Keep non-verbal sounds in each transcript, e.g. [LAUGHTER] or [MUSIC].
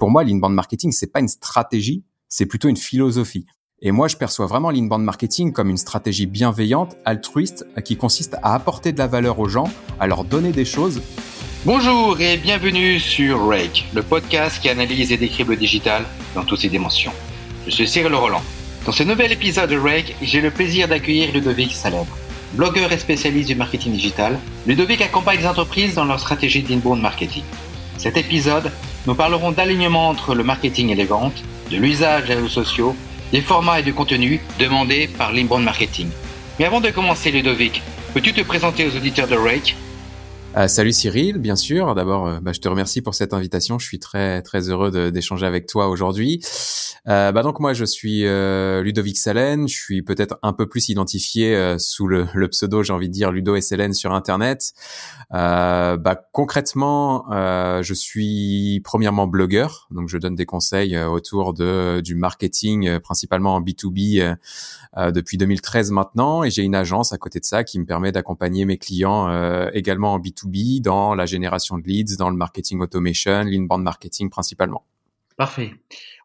pour moi, l'inbound marketing, c'est pas une stratégie, c'est plutôt une philosophie. Et moi, je perçois vraiment l'inbound marketing comme une stratégie bienveillante, altruiste, qui consiste à apporter de la valeur aux gens, à leur donner des choses. Bonjour et bienvenue sur Rake, le podcast qui analyse et décrit le digital dans toutes ses dimensions. Je suis Cyril Roland. Dans ce nouvel épisode de Rake, j'ai le plaisir d'accueillir Ludovic Salèbre. Blogueur et spécialiste du marketing digital, Ludovic accompagne les entreprises dans leur stratégie d'inbound marketing. Cet épisode, nous parlerons d'alignement entre le marketing et les ventes, de l'usage des réseaux sociaux des formats et du contenu demandés par l'inbound marketing. Mais avant de commencer, Ludovic, peux-tu te présenter aux auditeurs de Rake? Euh, salut Cyril, bien sûr. D'abord, euh, bah, je te remercie pour cette invitation. Je suis très très heureux d'échanger avec toi aujourd'hui. Euh, bah donc moi, je suis euh, Ludovic Salen. Je suis peut-être un peu plus identifié sous le, le, pseudo, j'ai envie de dire Ludo SLN sur Internet. bah concrètement, je suis premièrement blogueur, donc je donne des conseils autour de du marketing, principalement en B 2 B depuis 2013 maintenant, et j'ai une agence à côté de ça qui me permet d'accompagner mes clients également en B 2 B dans la génération de leads, dans le marketing automation, l'inbound marketing principalement. Parfait.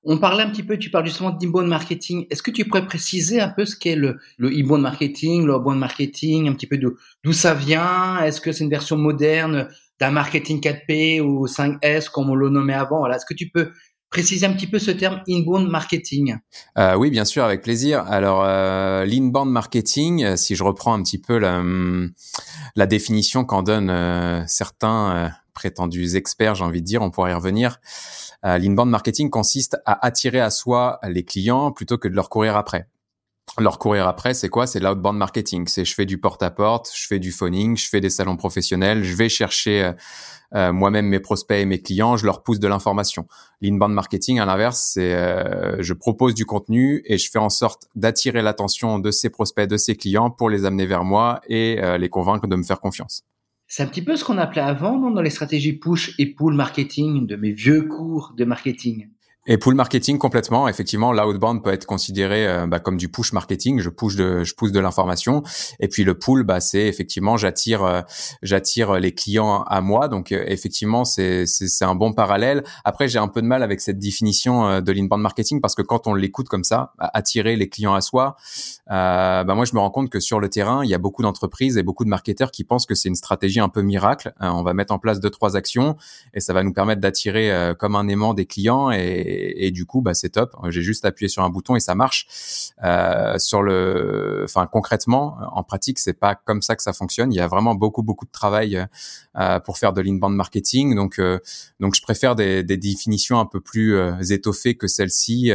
On parlait un petit peu, tu parles justement d'inbound marketing. Est-ce que tu pourrais préciser un peu ce qu'est le, le inbound marketing, le outbound marketing, un petit peu d'où ça vient? Est-ce que c'est une version moderne d'un marketing 4P ou 5S comme on le nommait avant? Voilà. Est-ce que tu peux préciser un petit peu ce terme inbound marketing? Euh, Oui, bien sûr, avec plaisir. Alors, euh, l'inbound marketing, euh, si je reprends un petit peu la, hum, définition qu'en donnent euh, certains prétendus experts, j'ai envie de dire, on pourrait y revenir. L'inbound marketing consiste à attirer à soi les clients plutôt que de leur courir après leur courir après, c'est quoi? C'est l'outbound marketing. C'est je fais du porte-à-porte, je fais du phoning, je fais des salons professionnels, je vais chercher euh, euh, moi-même mes prospects et mes clients, je leur pousse de l'information. L'inbound marketing, à l'inverse, c'est euh, je propose du contenu et je fais en sorte d'attirer l'attention de ces prospects, de ces clients pour les amener vers moi et les convaincre de me faire confiance. C'est un petit peu ce qu'on appelait avant dans les stratégies push et pull marketing de mes vieux cours de marketing. Et pull marketing complètement, effectivement, l'outbound peut être considéré euh, bah, comme du push marketing. Je push de, je pousse de l'information. Et puis le pull, bah, c'est effectivement j'attire, euh, j'attire les clients à moi. Donc euh, effectivement, c'est c'est un bon parallèle. Après, j'ai un peu de mal avec cette définition de l'inbound marketing parce que quand on l'écoute comme ça, attirer les clients à soi, bah moi je me rends compte que sur le terrain, il y a beaucoup d'entreprises et beaucoup de marketeurs qui pensent que c'est une stratégie un peu miracle. on va mettre en place deux trois actions et ça va nous permettre d'attirer comme un aimant des clients et et, du coup, bah, c'est top. J'ai juste appuyé sur un bouton et ça marche. Euh, sur le, enfin concrètement, en pratique, c'est pas comme ça que ça fonctionne. Il y a vraiment beaucoup beaucoup de travail euh, pour faire de l'inbound marketing. Donc euh, donc je préfère des, des, définitions un peu plus euh, étoffées que celle-ci.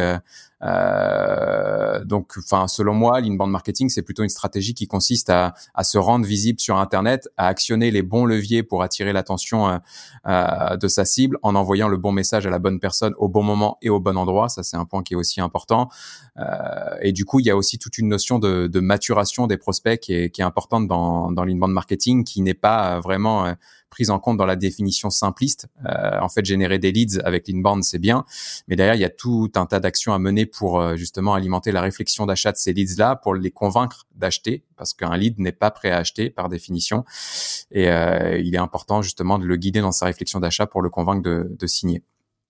Euh, donc, enfin, selon moi, l'inbound marketing, c'est plutôt une stratégie qui consiste à, à, se rendre visible sur Internet, à actionner les bons leviers pour attirer l'attention euh, euh, de sa cible en envoyant le bon message à la bonne personne au bon moment et au bon endroit. Ça, c'est un point qui est aussi important. Euh, et du coup, il y a aussi toute une notion de, de maturation des prospects qui est, qui est importante dans, dans l'inbound marketing, qui n'est pas vraiment prise en compte dans la définition simpliste. Euh, en fait, générer des leads avec l'inbound, c'est bien, mais derrière, il y a tout un tas d'actions à mener pour euh, justement alimenter la réflexion d'achat de ces leads-là, pour les convaincre d'acheter, parce qu'un lead n'est pas prêt à acheter par définition, et euh, il est important justement de le guider dans sa réflexion d'achat pour le convaincre de, de signer.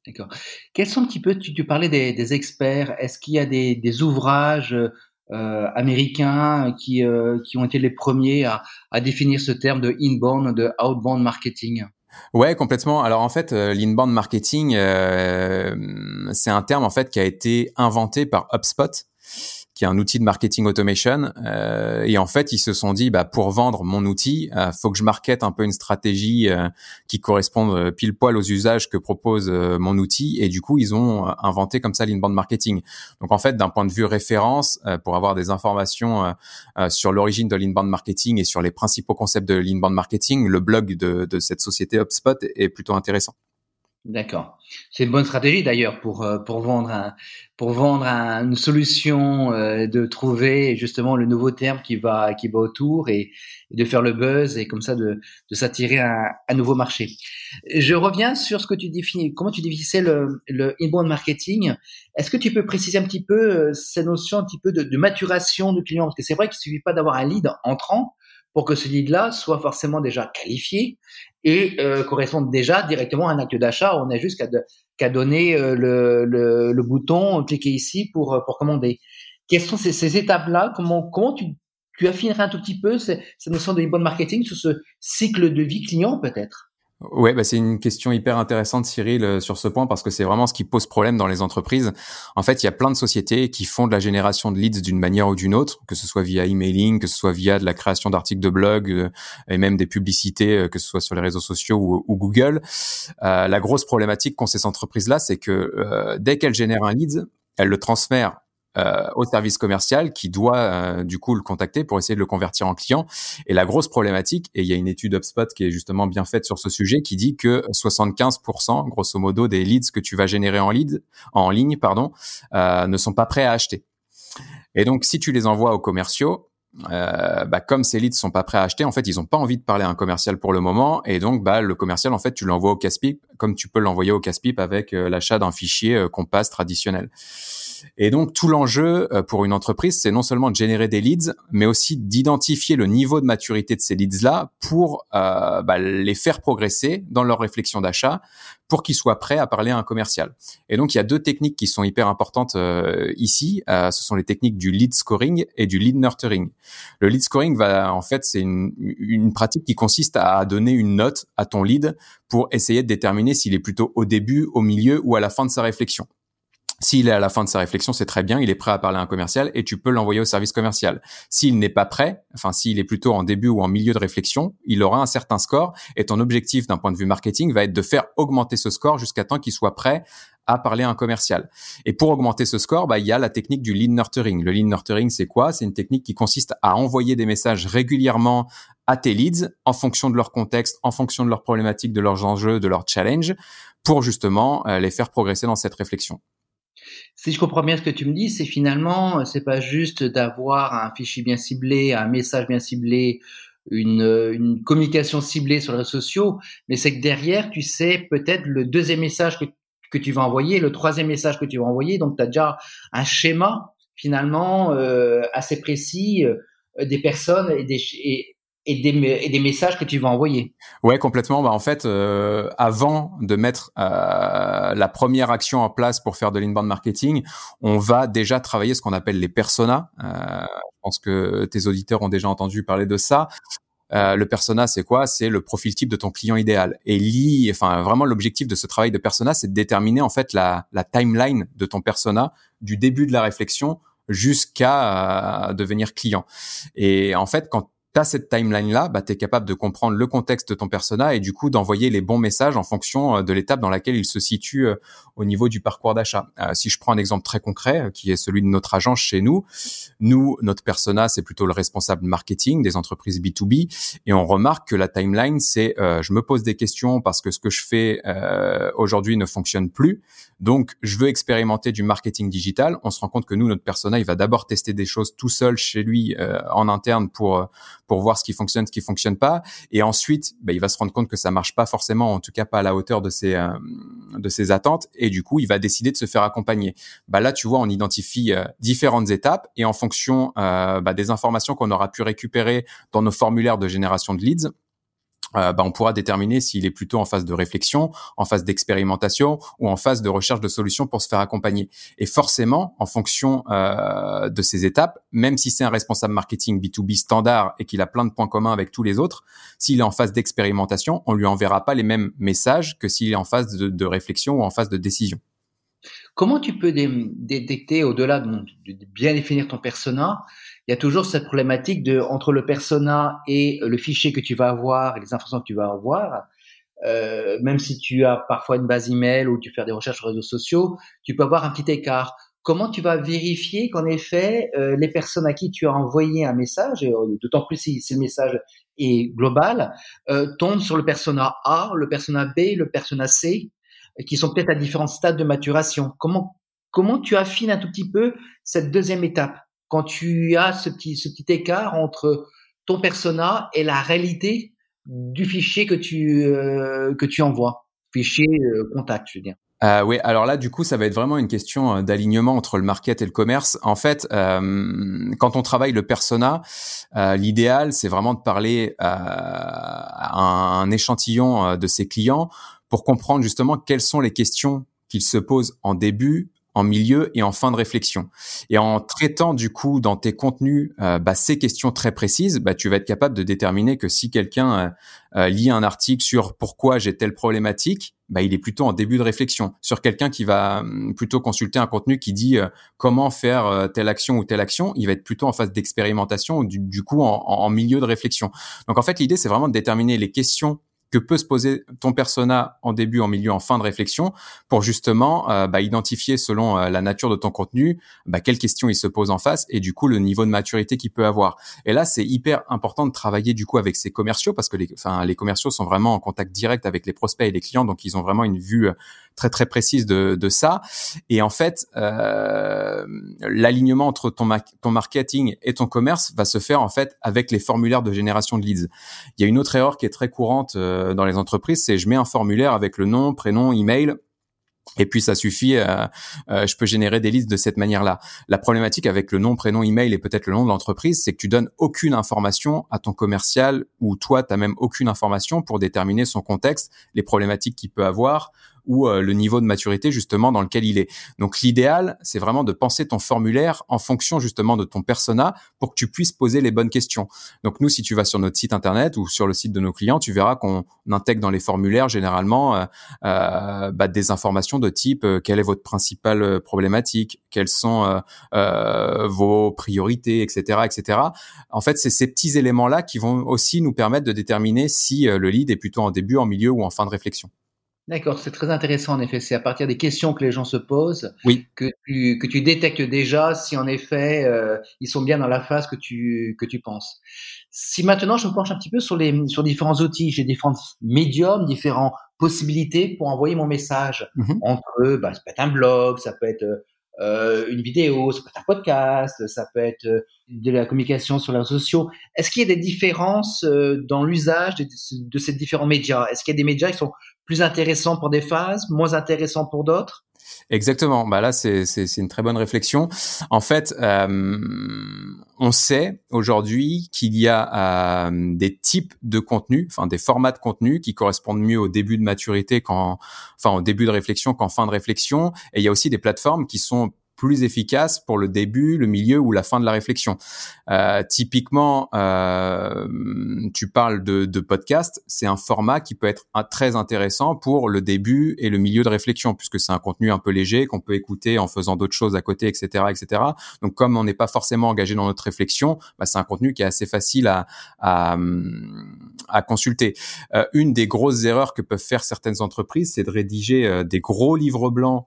D'accord. Quels sont un petit peu, tu, tu parlais des, des experts, est-ce qu'il y a des, des ouvrages américains qui, euh, qui ont été les premiers à, à définir ce terme de inbound, de outbound marketing. Ouais, complètement. Alors en fait, euh, l'inbound marketing, c'est un terme en fait qui a été inventé par HubSpot qui est un outil de marketing automation. Euh, et en fait, ils se sont dit, bah, pour vendre mon outil, euh, faut que je markete un peu une stratégie euh, qui corresponde euh, pile poil aux usages que propose euh, mon outil. Et du coup, ils ont inventé comme ça l'inbound marketing. Donc en fait, d'un point de vue référence, pour avoir des informations sur l'origine de l'inbound marketing et sur les principaux concepts de l'inbound marketing, le blog de, de cette société HubSpot est plutôt intéressant. D'accord. C'est une bonne stratégie d'ailleurs pour euh, pour vendre un, pour vendre une solution, euh, de trouver justement le nouveau terme qui va qui va autour et, de faire le buzz et comme ça de, de s'attirer un, un nouveau marché. Je reviens sur ce que tu définis, comment tu définissais le, le inbound marketing? Est-ce que tu peux préciser un petit peu euh, ces notions un petit peu de, de maturation du client? Parce que c'est vrai qu'il suffit pas d'avoir un lead entrant pour que ce lead-là soit forcément déjà qualifié et euh, corresponde déjà directement à un acte d'achat. On est jusqu'à qu'à donner le, le, le, bouton cliquez ici pour pour commander. Quelles sont ces, ces étapes-là? Comment comment tu tu affinerais un tout petit peu cette notion de bonne marketing sur ce cycle de vie client peut-être? Ouais, bah c'est une question hyper intéressante, Cyril, euh, sur ce point, parce que c'est vraiment ce qui pose problème dans les entreprises. En fait, il y a plein de sociétés qui font de la génération de leads d'une manière ou d'une autre, que ce soit via emailing, que ce soit via de la création d'articles de blog euh, et même des publicités, euh, que ce soit sur les réseaux sociaux ou, Google. la grosse problématique qu'ont ces entreprises-là, c'est que dès qu'elles génèrent un lead, elles le transfèrent euh, au service commercial qui doit euh, du coup le contacter pour essayer de le convertir en client. Et la grosse problématique, et il y a une étude HubSpot qui est justement bien faite sur ce sujet, qui dit que 75% grosso modo des leads que tu vas générer en lead, en ligne, pardon, euh, ne sont pas prêts à acheter. Et donc si tu les envoies aux commerciaux, euh, bah, comme ces leads sont pas prêts à acheter, en fait, ils ont pas envie de parler à un commercial pour le moment, et donc bah, le commercial, en fait, tu l'envoies au casse-pipe, comme tu peux l'envoyer au casse-pipe avec l'achat d'un fichier qu'on passe traditionnel. Et donc tout l'enjeu euh, pour une entreprise, c'est non seulement de générer des leads, mais aussi d'identifier le niveau de maturité de ces leads-là pour euh, bah, les faire progresser dans leur réflexion d'achat, pour qu'ils soient prêts à parler à un commercial. Et donc il y a deux techniques qui sont hyper importantes euh, ici. ce sont les techniques du lead scoring et du lead nurturing. Le lead scoring va en fait c'est une, une pratique qui consiste à donner une note à ton lead pour essayer de déterminer s'il est plutôt au début, au milieu ou à la fin de sa réflexion. S'il est à la fin de sa réflexion, c'est très bien, il est prêt à parler à un commercial et tu peux l'envoyer au service commercial. S'il n'est pas prêt, enfin s'il est plutôt en début ou en milieu de réflexion, il aura un certain score et ton objectif d'un point de vue marketing va être de faire augmenter ce score jusqu'à temps qu'il soit prêt à parler à un commercial. Et pour augmenter ce score, bah, il y a la technique du lead nurturing. Le lead nurturing, c'est quoi? C'est une technique qui consiste à envoyer des messages régulièrement à tes leads en fonction de leur contexte, en fonction de leurs problématiques, de leurs enjeux, de leurs challenges, pour justement euh, les faire progresser dans cette réflexion. Si je comprends bien ce que tu me dis, c'est finalement, c'est pas juste d'avoir un fichier bien ciblé, un message bien ciblé, une, une communication ciblée sur les réseaux sociaux, mais c'est que derrière, tu sais peut-être le deuxième message que, que tu vas envoyer, le troisième message que tu vas envoyer. Donc, tu as déjà un schéma finalement euh, assez précis euh, des personnes et, des, et, et des, messages que tu vas envoyer. Ouais, complètement. Bah, en fait, euh, avant de mettre euh, la première action en place pour faire de l'inbound marketing, on va déjà travailler ce qu'on appelle les personas. Euh, je pense que tes auditeurs ont déjà entendu parler de ça. Le persona, c'est quoi? C'est le profil type de ton client idéal. Et li, enfin vraiment l'objectif de ce travail de persona, c'est de déterminer en fait la, timeline de ton persona du début de la réflexion jusqu'à devenir client. Et en fait, quand tu cette timeline-là, bah, tu es capable de comprendre le contexte de ton persona et du coup d'envoyer les bons messages en fonction euh, de l'étape dans laquelle il se situe euh, au niveau du parcours d'achat. Euh, si je prends un exemple très concret, qui est celui de notre agence chez nous, nous, notre persona, c'est plutôt le responsable marketing des entreprises B2B et on remarque que la timeline, c'est je me pose des questions parce que ce que je fais aujourd'hui ne fonctionne plus. Donc, je veux expérimenter du marketing digital. On se rend compte que nous, notre persona, il va d'abord tester des choses tout seul chez lui en interne pour pour voir ce qui fonctionne, ce qui fonctionne pas. Et ensuite, bah, il va se rendre compte que ça marche pas forcément, en tout cas pas à la hauteur de ses euh, de ses attentes. Et du coup, il va décider de se faire accompagner. Bah là, tu vois, on identifie euh, différentes étapes et en fonction euh, bah, des informations qu'on aura pu récupérer dans nos formulaires de génération de leads, euh, bah, on pourra déterminer s'il est plutôt en phase de réflexion, en phase d'expérimentation ou en phase de recherche de solutions pour se faire accompagner. Et forcément, en fonction euh, de ces étapes, même si c'est un responsable marketing B2B standard et qu'il a plein de points communs avec tous les autres, s'il est en phase d'expérimentation, on lui enverra pas les mêmes messages que s'il est en phase de, réflexion ou en phase de décision. Comment tu peux détecter, au-delà de, bien définir ton persona, il y a toujours cette problématique de entre le persona et le fichier que tu vas avoir et les informations que tu vas avoir. Euh, même si tu as parfois une base email ou tu fais des recherches sur les réseaux sociaux, tu peux avoir un petit écart. Comment tu vas vérifier qu'en effet euh, les personnes à qui tu as envoyé un message, et euh, d'autant plus si, si, le message est global, tombent sur le persona A, le persona B, le persona C, qui sont peut-être à différents stades de maturation. Comment comment tu affines un tout petit peu cette deuxième étape? Quand tu as ce petit, ce petit écart entre ton persona et la réalité du fichier que tu, euh, que tu envoies, fichier euh, contact, je veux dire. Euh, oui, alors là, du coup, ça va être vraiment une question euh, d'alignement entre le market et le commerce. En fait, euh, quand on travaille le persona, euh, l'idéal, c'est vraiment de parler à un, échantillon de ses clients pour comprendre justement quelles sont les questions qu'il se pose en début, en milieu et en fin de réflexion. Et en traitant du coup dans tes contenus euh, bah, ces questions très précises, bah, tu vas être capable de déterminer que si quelqu'un euh, euh, lit un article sur pourquoi j'ai telle problématique, bah, il est plutôt en début de réflexion. Sur quelqu'un qui va hum, plutôt consulter un contenu qui dit comment faire telle action ou telle action, il va être plutôt en phase d'expérimentation, du, du coup en, en milieu de réflexion. Donc en fait l'idée c'est vraiment de déterminer les questions que peut se poser ton persona en début, en milieu, en fin de réflexion, pour justement euh, bah, identifier selon euh, la nature de ton contenu, bah, quelles questions il se pose en face et du coup le niveau de maturité qu'il peut avoir. Et là, c'est hyper important de travailler du coup avec ces commerciaux parce que les, enfin, les commerciaux sont vraiment en contact direct avec les prospects et les clients, donc ils ont vraiment une vue euh, très très précise de, de ça. Et en fait, l'alignement entre ton, ton marketing et ton commerce va se faire en fait avec les formulaires de génération de leads. Il y a une autre erreur qui est très courante dans les entreprises, c'est je mets un formulaire avec le nom, prénom, email et puis ça suffit, euh, euh, je peux générer des listes de cette manière-là. La problématique avec le nom, prénom, email et peut-être le nom de l'entreprise, c'est que tu donnes aucune information à ton commercial ou toi, tu même aucune information pour déterminer son contexte, les problématiques qu'il peut avoir, ou euh, le niveau de maturité justement dans lequel il est. Donc l'idéal, c'est vraiment de penser ton formulaire en fonction justement de ton persona pour que tu puisses poser les bonnes questions. Donc nous, si tu vas sur notre site internet ou sur le site de nos clients, tu verras qu'on intègre dans les formulaires généralement euh, euh bah, des informations de type euh, quelle est votre principale problématique, quelles sont vos priorités, etc., etc. En fait, c'est ces petits éléments-là qui vont aussi nous permettre de déterminer si le lead est plutôt en début, en milieu ou en fin de réflexion. D'accord, c'est très intéressant en effet. C'est à partir des questions que les gens se posent oui. que, tu, que tu détectes déjà si en effet euh, ils sont bien dans la phase que tu, que tu penses. Si maintenant je me penche un petit peu sur, les, sur différents outils, j'ai différents médiums, différentes possibilités pour envoyer mon message. Mm-hmm. Entre eux, bah, ça peut être un blog, ça peut être euh, une vidéo, ça peut être un podcast, ça peut être euh, de la communication sur les réseaux sociaux. Est-ce qu'il y a des différences euh, dans l'usage de, de, ces différents médias? Est-ce qu'il y a des médias qui sont plus intéressant pour des phases, moins intéressant pour d'autres? Exactement. Bah là, c'est une très bonne réflexion. En fait, euh, on sait aujourd'hui qu'il y a euh, des types de contenus, enfin des formats de contenu qui correspondent mieux au début de maturité qu'en, enfin au début de réflexion qu'en fin de réflexion. Et il y a aussi des plateformes qui sont plus efficace pour le début, le milieu ou la fin de la réflexion. Euh, typiquement, euh, tu parles de, de podcast, c'est un format qui peut être très intéressant pour le début et le milieu de réflexion, puisque c'est un contenu un peu léger qu'on peut écouter en faisant d'autres choses à côté, etc., etc. Donc, comme on n'est pas forcément engagé dans notre réflexion, bah, c'est un contenu qui est assez facile à, à, à consulter. Euh, une des grosses erreurs que peuvent faire certaines entreprises, c'est de rédiger euh, des gros livres blancs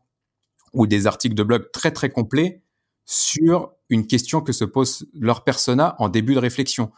ou des articles de blog très très complets sur une question que se pose leur persona en début de réflexion.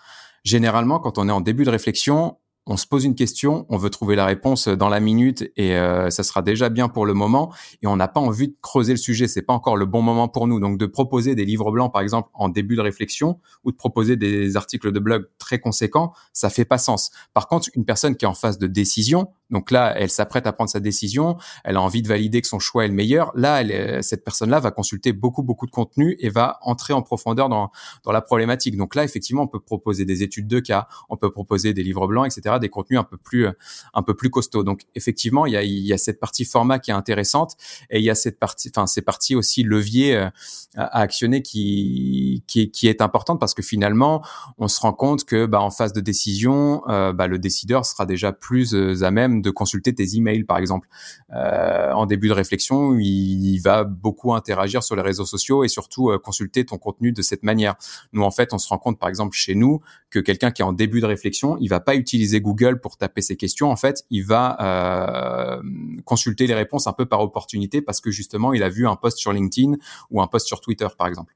Généralement, quand on est en début de réflexion, on se pose une question, on veut trouver la réponse dans la minute et euh, ça sera déjà bien pour le moment et on n'a pas envie de creuser le sujet, c'est pas encore le bon moment pour nous. Donc de proposer des livres blancs par exemple en début de réflexion ou de proposer des articles de blog très conséquents, ça fait pas sens. Par contre, une personne qui est en phase de décision, donc là, elle s'apprête à prendre sa décision, elle a envie de valider que son choix est le meilleur. Là, elle, cette personne-là va consulter beaucoup, beaucoup de contenu et va entrer en profondeur dans, dans la problématique. Donc là, effectivement, on peut proposer des études de cas, on peut proposer des livres blancs, etc., des contenus un peu plus, un peu plus costauds. Donc effectivement, il y a, y a cette partie format qui est intéressante et il y a cette partie, enfin, ces parties aussi levier euh, à actionner qui, qui, qui est importante parce que finalement, on se rend compte que, bah, en phase de décision, euh, bah, le décideur sera déjà plus euh, à même de consulter tes emails, par exemple. Euh, en début de réflexion, il, va beaucoup interagir sur les réseaux sociaux et surtout euh, consulter ton contenu de cette manière. Nous, en fait, on se rend compte, par exemple, chez nous, que quelqu'un qui est en début de réflexion, il va pas utiliser Google pour taper ses questions. En fait, il va euh, consulter les réponses un peu par opportunité parce que justement, il a vu un post sur LinkedIn ou un post sur Twitter, par exemple.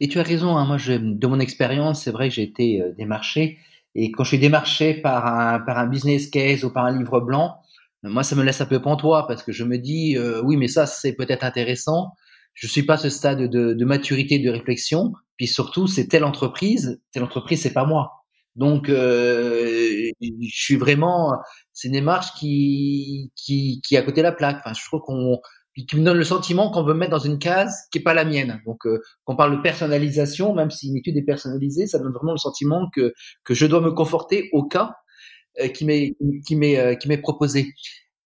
Et tu as raison. Hein, moi, de mon expérience, c'est vrai que j'ai été démarché et quand je suis démarché par un, par un business case ou par un livre blanc, moi, ça me laisse un peu pantois parce que je me dis, euh, oui, mais ça, c'est peut-être intéressant. Je suis pas à ce stade de, de maturité, de réflexion. Puis surtout, c'est telle entreprise, telle entreprise, c'est pas moi. Donc, euh, je suis vraiment, c'est une démarche qui, qui, qui est à côté de la plaque. Enfin, je trouve qu'on, puis qui me donne le sentiment qu'on veut mettre dans une case qui est pas la mienne. Donc, euh, quand parle de personnalisation, même si une étude est personnalisée, ça donne vraiment le sentiment que que je dois me conforter au cas euh, qui m'est qui m'est euh, qui m'est proposé.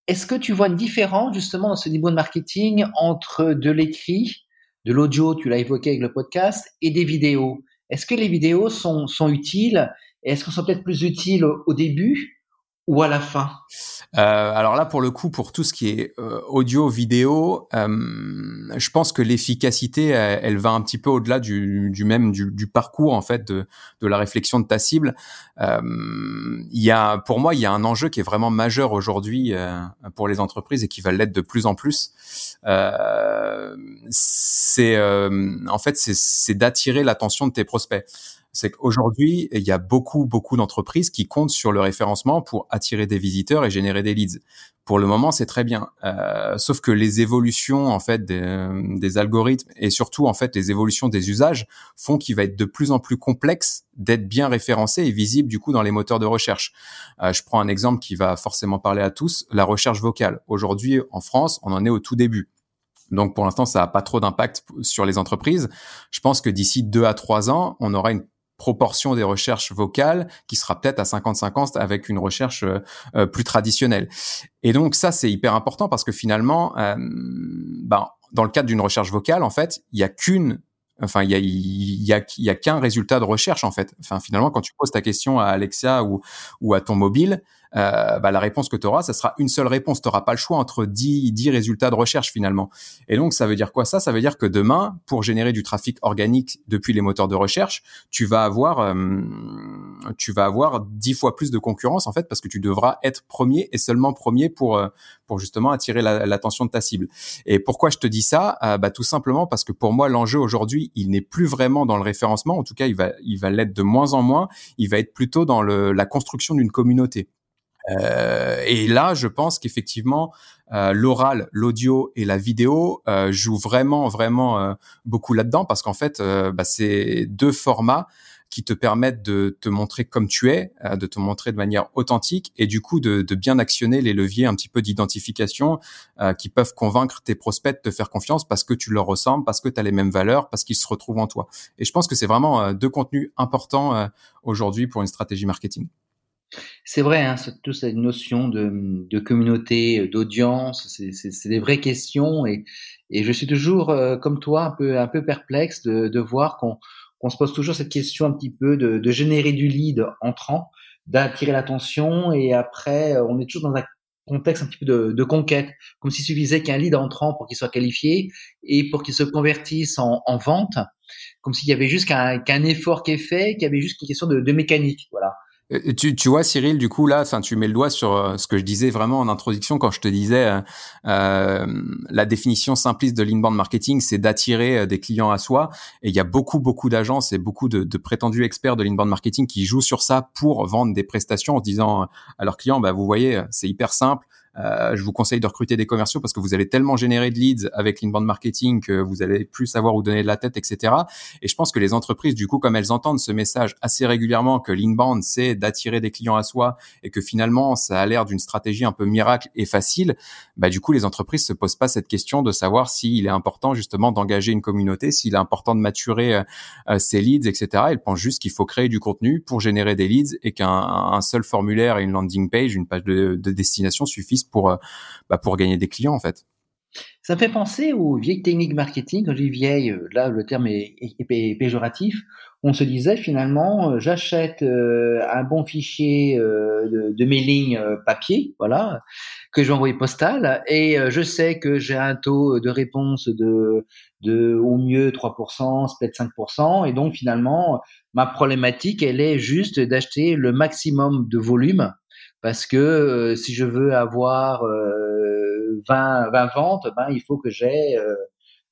est-ce que tu vois une différence justement dans ce niveau de marketing entre de l'écrit, de l'audio, tu l'as évoqué avec le podcast, et des vidéos? Est-ce que les vidéos sont, sont utiles? Est-ce qu'elles sont peut-être plus utiles au début? Ou à la fin? Euh, alors là, pour le coup, pour tout ce qui est euh, audio, vidéo, euh, je pense que l'efficacité, elle, va un petit peu au-delà du, même du, parcours en fait de, la réflexion de ta cible. Il y pour moi, il y a un enjeu qui est vraiment majeur aujourd'hui pour les entreprises et qui va l'être de plus en plus. c'est en fait, c'est d'attirer l'attention de tes prospects c'est qu'aujourd'hui, il y a beaucoup, beaucoup d'entreprises qui comptent sur le référencement pour attirer des visiteurs et générer des leads. Pour le moment, c'est très bien. Euh, sauf que les évolutions en fait des, algorithmes et surtout en fait les évolutions des usages font qu'il va être de plus en plus complexe d'être bien référencé et visible du coup dans les moteurs de recherche. Euh, je prends un exemple qui va forcément parler à tous la recherche vocale. Aujourd'hui, en France, on en est au tout début. Donc pour l'instant, ça n'a pas trop d'impact sur les entreprises. Je pense que d'ici deux à trois ans, on aura une proportion des recherches vocales qui sera peut-être à 50-50 avec une recherche euh, euh, plus traditionnelle. Et donc ça, c'est hyper important parce que finalement, euh, ben, dans le cadre d'une recherche vocale, en fait, il y a qu'une Enfin, il y a, y a, qu'un résultat de recherche en fait. Enfin, finalement, quand tu poses ta question à Alexa ou, ou à ton mobile, euh, bah, la réponse que tu auras, ça sera une seule réponse. Tu n'auras pas le choix entre 10, 10 résultats de recherche finalement. Et donc, ça veut dire quoi ça? Ça veut dire que demain, pour générer du trafic organique depuis les moteurs de recherche, tu vas avoir, euh, tu vas avoir 10 fois plus de concurrence en fait parce que tu devras être premier et seulement premier pour, euh, pour justement attirer l'attention de ta cible. Et pourquoi je te dis ça? Euh, bah, Tout simplement parce que pour moi, l'enjeu aujourd'hui, il n'est plus vraiment dans le référencement. En tout cas, il va, il va l'être de moins en moins. Il va être plutôt dans le, la construction d'une communauté. Euh, et là, je pense qu'effectivement, euh, l'oral, l'audio et la vidéo euh, jouent vraiment, vraiment euh, beaucoup là-dedans parce qu'en fait, euh, bah, c'est deux formats qui te permettent de te montrer comme tu es, de te montrer de manière authentique et du coup de, de bien actionner les leviers un petit peu d'identification qui peuvent convaincre tes prospects de te faire confiance parce que tu leur ressembles, parce que tu as les mêmes valeurs, parce qu'ils se retrouvent en toi. Et je pense que c'est vraiment deux contenus importants aujourd'hui pour une stratégie marketing. C'est vrai, hein, toute cette notion de, de communauté, euh, d'audience, c'est des vraies questions et, et je suis toujours, euh, comme toi, un peu, un peu perplexe de, de voir qu'on se pose toujours cette question un petit peu de, de générer du lead entrant, d'attirer l'attention et après, euh, on est toujours dans un contexte un petit peu de, de conquête, comme s'il suffisait qu'un lead entrant pour qu'il soit qualifié et pour qu'il se convertisse en, en vente, comme s'il y avait juste qu'un qu'un effort qui est fait, qu'il y avait juste une question de, de mécanique, voilà. Euh, tu, tu vois, Cyril, du coup, là, tu mets le doigt sur euh, ce que je disais vraiment en introduction quand je te disais euh, euh la définition simpliste de l'inbound marketing, c'est d'attirer des clients à soi. Et il y a beaucoup, beaucoup d'agences et beaucoup de, de, prétendus experts de l'inbound marketing qui jouent sur ça pour vendre des prestations en disant à leurs clients, bah, vous voyez, c'est hyper simple. Euh, je vous conseille de recruter des commerciaux parce que vous allez tellement générer de leads avec l'inbound marketing que vous allez plus savoir où donner de la tête, etc. Et je pense que les entreprises, du coup, comme elles entendent ce message assez régulièrement que l'inbound, c'est d'attirer des clients à soi et que finalement, ça a l'air d'une stratégie un peu miracle et facile, bah, du coup, les entreprises se posent pas cette question de savoir s'il est important justement d'engager une communauté, s'il est important de maturer euh, euh ses leads, etc. Elles pensent juste qu'il faut créer du contenu pour générer des leads et qu'un seul formulaire et une landing page, une page de, de destination euh, bah, pour gagner des clients en fait. Ça me fait penser aux vieilles techniques marketing. Quand je dis vieille, euh, là le terme est, péjoratif. On se disait finalement, euh, j'achète un bon fichier de, de, lignes papier, voilà, que je vais envoyer postal, et je sais que j'ai un taux de réponse de, de au mieux 3%, peut-être 5%, et donc finalement, ma problématique, elle est juste d'acheter le maximum de volume parce que euh, si je veux avoir euh, 20, 20 ventes, ben il faut que j'ai euh,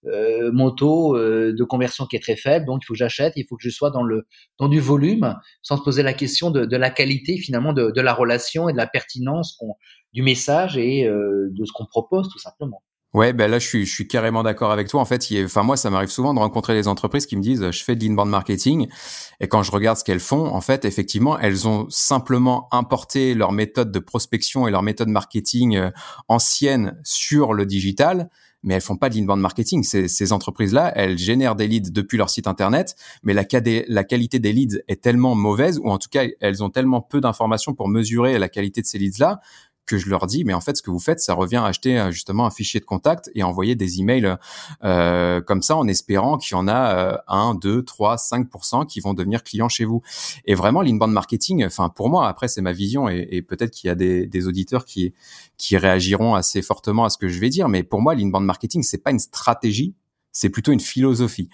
euh mon taux de conversion qui est très faible, donc il faut que j'achète, il faut que je sois dans le dans du volume, sans se poser la question de, la qualité finalement de, la relation et de la pertinence du message et de ce qu'on propose tout simplement. Ouais, ben là, je suis, je suis carrément d'accord avec toi. En fait, enfin moi, ça m'arrive souvent de rencontrer des entreprises qui me disent, je fais de l'inbound marketing, et quand je regarde ce qu'elles font, en fait, effectivement, elles ont simplement importé leur méthode de prospection et leur méthode marketing euh, ancienne sur le digital, mais elles font pas de l'inbound marketing. Ces, ces entreprises-là, elles génèrent des leads depuis leur site internet, mais la, la qualité des leads est tellement mauvaise, ou en tout cas, elles ont tellement peu d'informations pour mesurer la qualité de ces leads-là, que je leur dis, mais en fait, ce que vous faites, ça revient à acheter euh, justement un fichier de contact et envoyer des emails euh, comme ça en espérant qu'il y en a 1, 2, 3, 5% qui vont devenir clients chez vous. Et vraiment, l'inbound marketing, enfin pour moi, après c'est ma vision et, et peut-être qu'il y a des, des, auditeurs qui qui réagiront assez fortement à ce que je vais dire, mais pour moi, l'inbound marketing, c'est pas une stratégie, c'est plutôt une philosophie.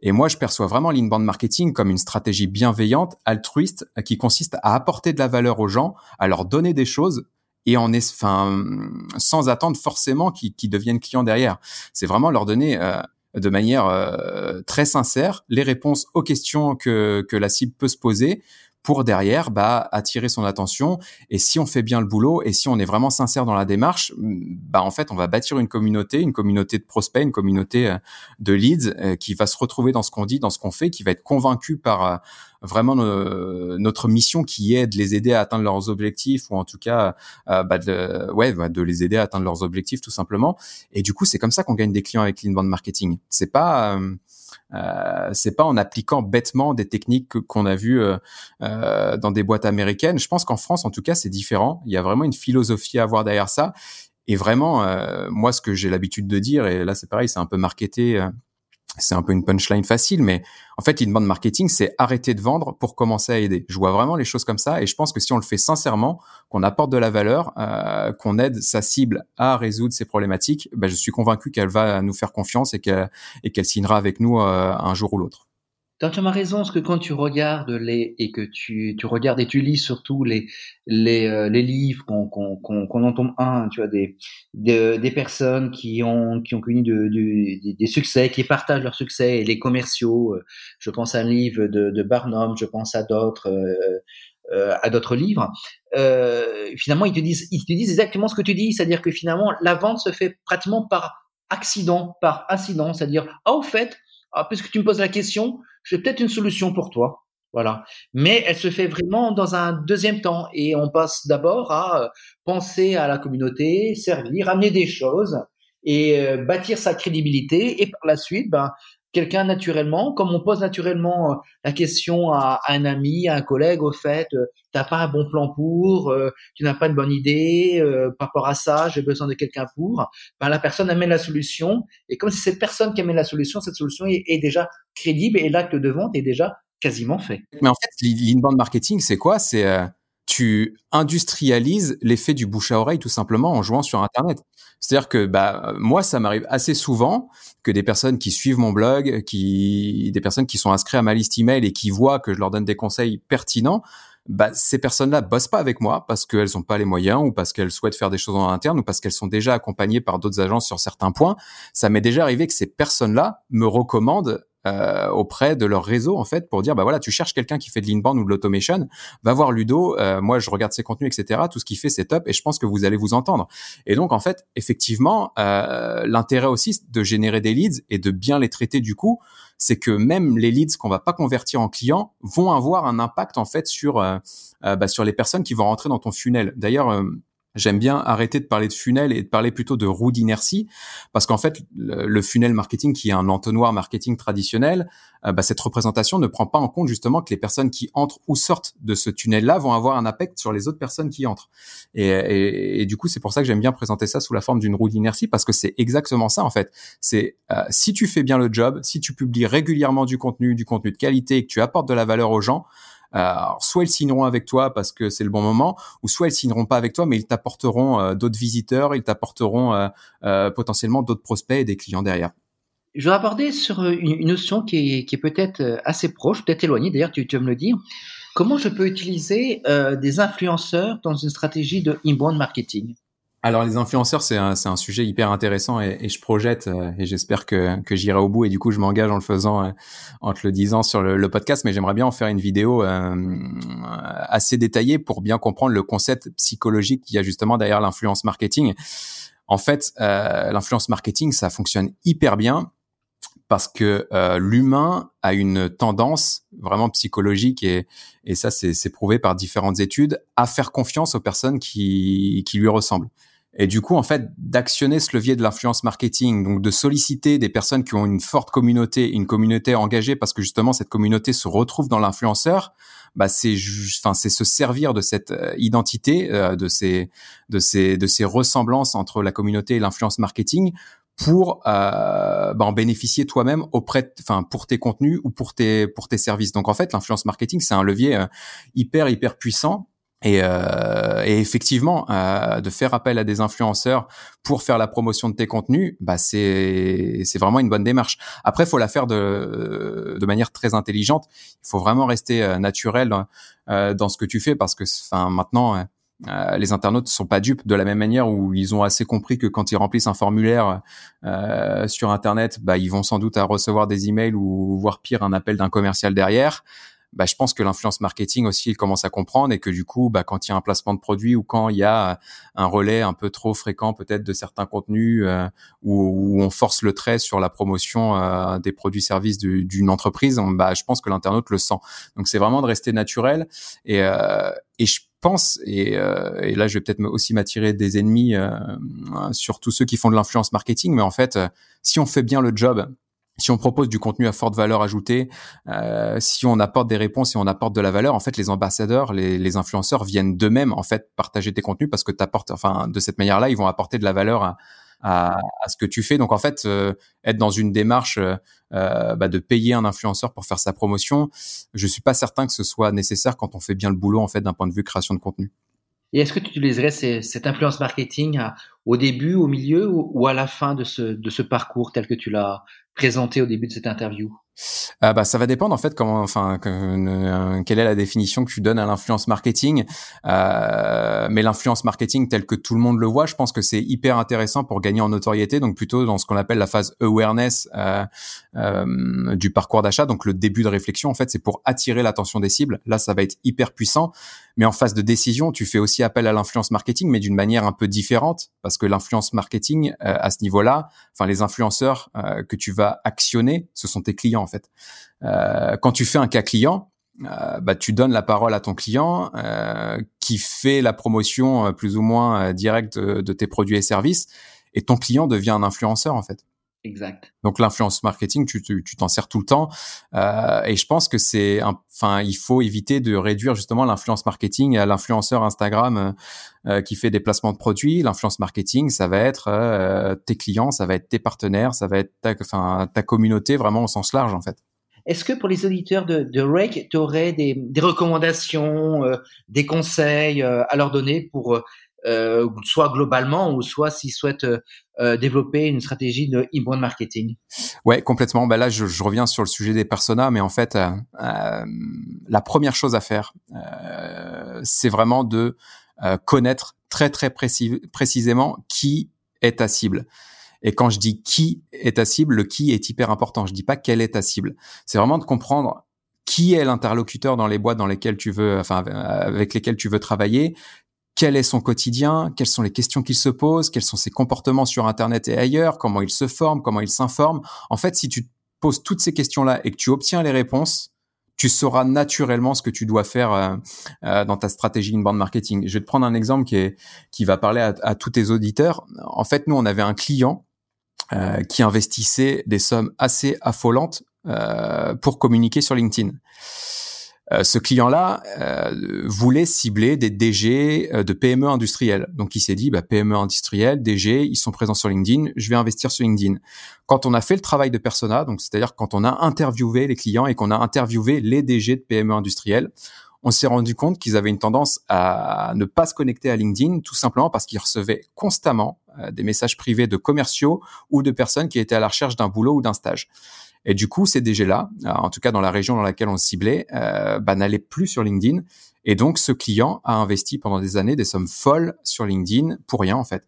Et moi, je perçois vraiment l'inbound marketing comme une stratégie bienveillante, altruiste, qui consiste à apporter de la valeur aux gens, à leur donner des choses et en enfin, sans attendre forcément qu'ils deviennent clients derrière. C'est vraiment leur donner euh, de manière euh, très sincère les réponses aux questions que, que la cible peut se poser pour derrière bah, attirer son attention. Et si on fait bien le boulot et si on est vraiment sincère dans la démarche, bah en fait on va bâtir une communauté, une communauté de prospects, une communauté euh, de leads euh, qui va se retrouver dans ce qu'on dit, dans ce qu'on fait, qui va être convaincu par euh, vraiment notre mission qui est de les aider à atteindre leurs objectifs ou en tout cas bah de, ouais bah, de les aider à atteindre leurs objectifs tout simplement. Et du coup c'est comme ça qu'on gagne des clients avec l'inbound marketing. C'est pas c'est pas en appliquant bêtement des techniques qu'on a vues euh, euh, dans des boîtes américaines. Je pense qu'en France, en tout cas, c'est différent. Il y a vraiment une philosophie à avoir derrière ça. Et vraiment, euh, moi, ce que j'ai l'habitude de dire, et là, c'est pareil, c'est un peu marketé c'est un peu une punchline facile, mais en fait, une bande marketing, c'est arrêter de vendre pour commencer à aider. Je vois vraiment les choses comme ça, et je pense que si on le fait sincèrement, qu'on apporte de la valeur, euh, qu'on aide sa cible à résoudre ses problématiques, ben, je suis convaincu qu'elle va nous faire confiance et qu'elle et qu'elle signera avec nous euh, un jour ou l'autre. Tu as raison, parce que quand tu regardes les et que tu, tu regardes et tu lis surtout les les, euh, les livres qu'on qu'on qu'on entend un, tu vois des, des personnes qui ont qui ont connu de, de, des succès, qui partagent leurs succès et les commerciaux. Euh, je pense à un livre de, de Barnum, je pense à d'autres euh, euh à d'autres livres. Euh, finalement, ils te disent ils te disent exactement ce que tu dis, c'est-à-dire que finalement la vente se fait pratiquement par accident, par incident, c'est-à-dire ah au fait ah, puisque tu me poses la question, j'ai peut-être une solution pour toi. Voilà. Mais elle se fait vraiment dans un deuxième temps et on passe d'abord à euh, penser à la communauté, servir, amener des choses et euh, bâtir sa crédibilité et par la suite, ben, quelqu'un naturellement, comme on pose naturellement euh, la question à, un ami, à un collègue, au fait, euh, t'as pas un bon plan pour, euh, tu n'as pas une bonne idée par rapport à ça, j'ai besoin de quelqu'un pour. Ben, la personne amène la solution et comme c'est cette personne qui amène la solution, cette solution est, est déjà crédible et l'acte de vente est déjà quasiment fait. Mais en fait, l'inbound marketing, c'est quoi? C'est tu industrialises l'effet du bouche à oreille tout simplement en jouant sur Internet. C'est-à-dire que bah moi ça m'arrive assez souvent que des personnes qui suivent mon blog, qui des personnes qui sont inscrites à ma liste email et qui voient que je leur donne des conseils pertinents, bah, ces personnes-là bossent pas avec moi parce qu'elles n'ont pas les moyens ou parce qu'elles souhaitent faire des choses en interne ou parce qu'elles sont déjà accompagnées par d'autres agences sur certains points. Ça m'est déjà arrivé que ces personnes-là me recommandent euh, auprès de leur réseau en fait pour dire bah voilà tu cherches quelqu'un qui fait de l'inbound ou de l'automation va voir Ludo euh, moi je regarde ses contenus etc tout ce qu'il fait c'est top et je pense que vous allez vous entendre. Et donc en fait effectivement euh, l'intérêt aussi de générer des leads et de bien les traiter du coup c'est que même les leads qu'on va pas convertir en clients vont avoir un impact en fait sur bah, sur les personnes qui vont rentrer dans ton funnel. D'ailleurs J'aime bien arrêter de parler de funnel et de parler plutôt de roue d'inertie, parce qu'en fait, le, funnel marketing, qui est un entonnoir marketing traditionnel, euh, bah, cette représentation ne prend pas en compte justement que les personnes qui entrent ou sortent de ce tunnel-là vont avoir un impact sur les autres personnes qui entrent. Et, du coup, c'est pour ça que j'aime bien présenter ça sous la forme d'une roue d'inertie, parce que c'est exactement ça en fait. C'est euh, si tu fais bien le job, si tu publies régulièrement du contenu, du contenu de qualité, et que tu apportes de la valeur aux gens, alors, soit ils signeront avec toi parce que c'est le bon moment, ou soit ils signeront pas avec toi, mais ils t'apporteront euh, d'autres visiteurs, ils t'apporteront euh, potentiellement d'autres prospects et des clients derrière. Je vais aborder sur une, notion qui est, qui est peut-être assez proche, peut-être éloignée, d'ailleurs tu, tu vas me le dire. Comment je peux utiliser des influenceurs dans une stratégie de inbound marketing? Alors les influenceurs, c'est un, un, sujet hyper intéressant et, et je projette euh, et j'espère que, que j'irai au bout et du coup je m'engage en le faisant, euh, en te le disant sur le, le podcast, mais j'aimerais bien en faire une vidéo euh, assez détaillée pour bien comprendre le concept psychologique qu'il y a justement derrière l'influence marketing. En fait, l'influence marketing, ça fonctionne hyper bien parce que l'humain a une tendance vraiment psychologique et, et ça c'est prouvé par différentes études à faire confiance aux personnes qui, qui lui ressemblent. Et du coup, en fait, d'actionner ce levier de l'influence marketing, donc de solliciter des personnes qui ont une forte communauté, une communauté engagée, parce que justement cette communauté se retrouve dans l'influenceur, bah c'est, enfin c'est se servir de cette euh, identité, euh, de ces, de ces, de ces ressemblances entre la communauté et l'influence marketing pour euh, bah, en bénéficier toi-même auprès, enfin pour tes contenus ou pour tes pour tes services. Donc en fait, l'influence marketing c'est un levier euh, hyper hyper puissant et, euh, et, effectivement, euh, de faire appel à des influenceurs pour faire la promotion de tes contenus, bah c'est c'est vraiment une bonne démarche. Après, faut la faire de de manière très intelligente. Il faut vraiment rester euh, naturel euh, dans ce que tu fais parce que, enfin, maintenant. Euh, les internautes ne sont pas dupes de la même manière où ils ont assez compris que quand ils remplissent un formulaire euh, sur internet, bah, ils vont sans doute à recevoir des emails ou voire pire un appel d'un commercial derrière bah, je pense que l'influence marketing aussi, il commence à comprendre et que du coup, bah, quand il y a un placement de produit ou quand il y a un relais un peu trop fréquent peut-être de certains contenus euh, où, on force le trait sur la promotion euh, des produits-services d'une entreprise, bah, je pense que l'internaute le sent. Donc c'est vraiment de rester naturel et, euh, et je pense, et, euh, et, là je vais peut-être aussi m'attirer des ennemis euh, sur tous ceux qui font de l'influence marketing, mais en fait, si on fait bien le job si on propose du contenu à forte valeur ajoutée, euh, si on apporte des réponses, si on apporte de la valeur, en fait, les ambassadeurs, les, les influenceurs viennent d'eux-mêmes en fait partager tes contenus parce que tu apportes, enfin, de cette manière-là, ils vont apporter de la valeur à, à, à ce que tu fais. Donc en fait, euh, être dans une démarche euh, bah, de payer un influenceur pour faire sa promotion, je suis pas certain que ce soit nécessaire quand on fait bien le boulot en fait d'un point de vue création de contenu. Et est-ce que tu utiliserais cette influence marketing au début, au milieu ou, à la fin de ce, de ce parcours tel que tu l'as présenté au début de cette interview ah bah ça va dépendre en fait comment enfin que, quelle est la définition que tu donnes à l'influence marketing. Euh, mais l'influence marketing telle que tout le monde le voit je pense que c'est hyper intéressant pour gagner en notoriété donc plutôt dans ce qu'on appelle la phase awareness euh, euh, du parcours d'achat. Donc le début de réflexion en fait c'est pour attirer l'attention des cibles. Là ça va être hyper puissant mais en phase de décision tu fais aussi appel à l'influence marketing mais d'une manière un peu différente parce que l'influence marketing euh, à ce niveau là enfin les influenceurs euh, que tu vas actionner ce sont tes clients fait. Euh, quand tu fais un cas client, euh, bah, tu donnes la parole à ton client qui fait la promotion plus ou moins directe de, tes produits et services, et ton client devient un influenceur en fait. Exact. Donc l'influence marketing, tu t'en sers tout le temps, et je pense que c'est, enfin, il faut éviter de réduire justement l'influence marketing à l'influenceur Instagram qui fait des placements de produits. L'influence marketing, ça va être tes clients, ça va être tes partenaires, ça va être ta, enfin, ta communauté vraiment au sens large en fait. Est-ce que pour les auditeurs de, de Rake, tu aurais des, des recommandations, euh, des conseils euh, à leur donner pour euh, soit globalement ou soit s'ils souhaitent développer une stratégie de inbound marketing Ouais, complètement. Bah là, je, je, reviens sur le sujet des personas, mais en fait, la première chose à faire, c'est vraiment de connaître très très précis, précisément qui est ta cible. Et quand je dis qui est ta cible, le qui est hyper important. Je dis pas quelle est ta cible. C'est vraiment de comprendre qui est l'interlocuteur dans les boîtes dans lesquelles tu veux, enfin, avec lesquelles tu veux travailler, quel est son quotidien, quelles sont les questions qu'il se pose, quels sont ses comportements sur Internet et ailleurs, comment il se forme, comment il s'informe? En fait, si tu poses toutes ces questions-là et que tu obtiens les réponses, tu sauras naturellement ce que tu dois faire euh, euh, dans ta stratégie inbound marketing. Je vais te prendre un exemple qui est qui va parler à, tous tes auditeurs. En fait, nous, on avait un client euh, qui investissait des sommes assez affolantes euh, pour communiquer sur LinkedIn. Euh, ce client-là euh, voulait cibler des DG de PME industrielles. Donc il s'est dit, bah, PME industrielle, DG, ils sont présents sur LinkedIn, je vais investir sur LinkedIn. Quand on a fait le travail de persona, donc c'est-à-dire quand on a interviewé les clients et qu'on a interviewé les DG de PME industrielles, on s'est rendu compte qu'ils avaient une tendance à ne pas se connecter à LinkedIn, tout simplement parce qu'ils recevaient constamment euh, des messages privés de commerciaux ou de personnes qui étaient à la recherche d'un boulot ou d'un stage. Et du coup, ces DG-là, euh, en tout cas dans la région dans laquelle on ciblait, euh, bah, n'allaient plus sur LinkedIn. Et donc, ce client a investi pendant des années des sommes folles sur LinkedIn pour rien en fait.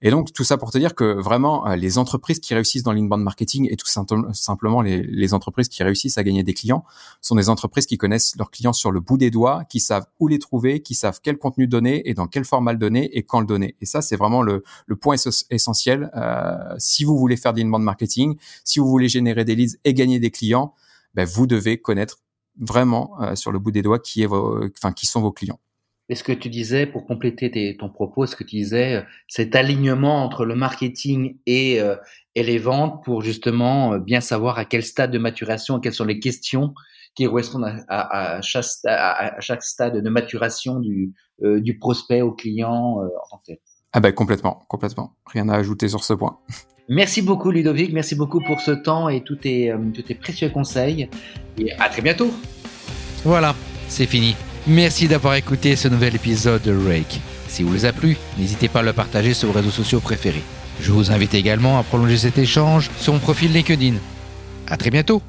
Et donc tout ça pour te dire que vraiment euh, les entreprises qui réussissent dans l'inbound marketing et tout simplement les, entreprises qui réussissent à gagner des clients sont des entreprises qui connaissent leurs clients sur le bout des doigts, qui savent où les trouver, qui savent quel contenu donner et dans quel format le donner et quand le donner. Et ça c'est vraiment le, point essentiel euh, si vous voulez faire de l'inbound marketing, si vous voulez générer des leads et gagner des clients, ben, vous devez connaître vraiment euh, sur le bout des doigts qui est enfin qui sont vos clients. Et ce que tu disais, pour compléter ton propos, ce que tu disais, euh, cet alignement entre le marketing et, euh, et les ventes pour justement euh, bien savoir à quel stade de maturation, quelles sont les questions qui correspondent à, à, chaque, à chaque, stade de maturation du, du prospect au client en tant que tel? Ah ben complètement, complètement. Rien à ajouter sur ce point. [LAUGHS] Merci beaucoup Ludovic, merci beaucoup pour ce temps et tous tes, tous tes précieux conseils. Et à très bientôt. Voilà, c'est fini. Merci d'avoir écouté ce nouvel épisode de Rake. Si vous les a plu, n'hésitez pas à le partager sur vos réseaux sociaux préférés. Je vous invite également à prolonger cet échange sur mon profil LinkedIn. À très bientôt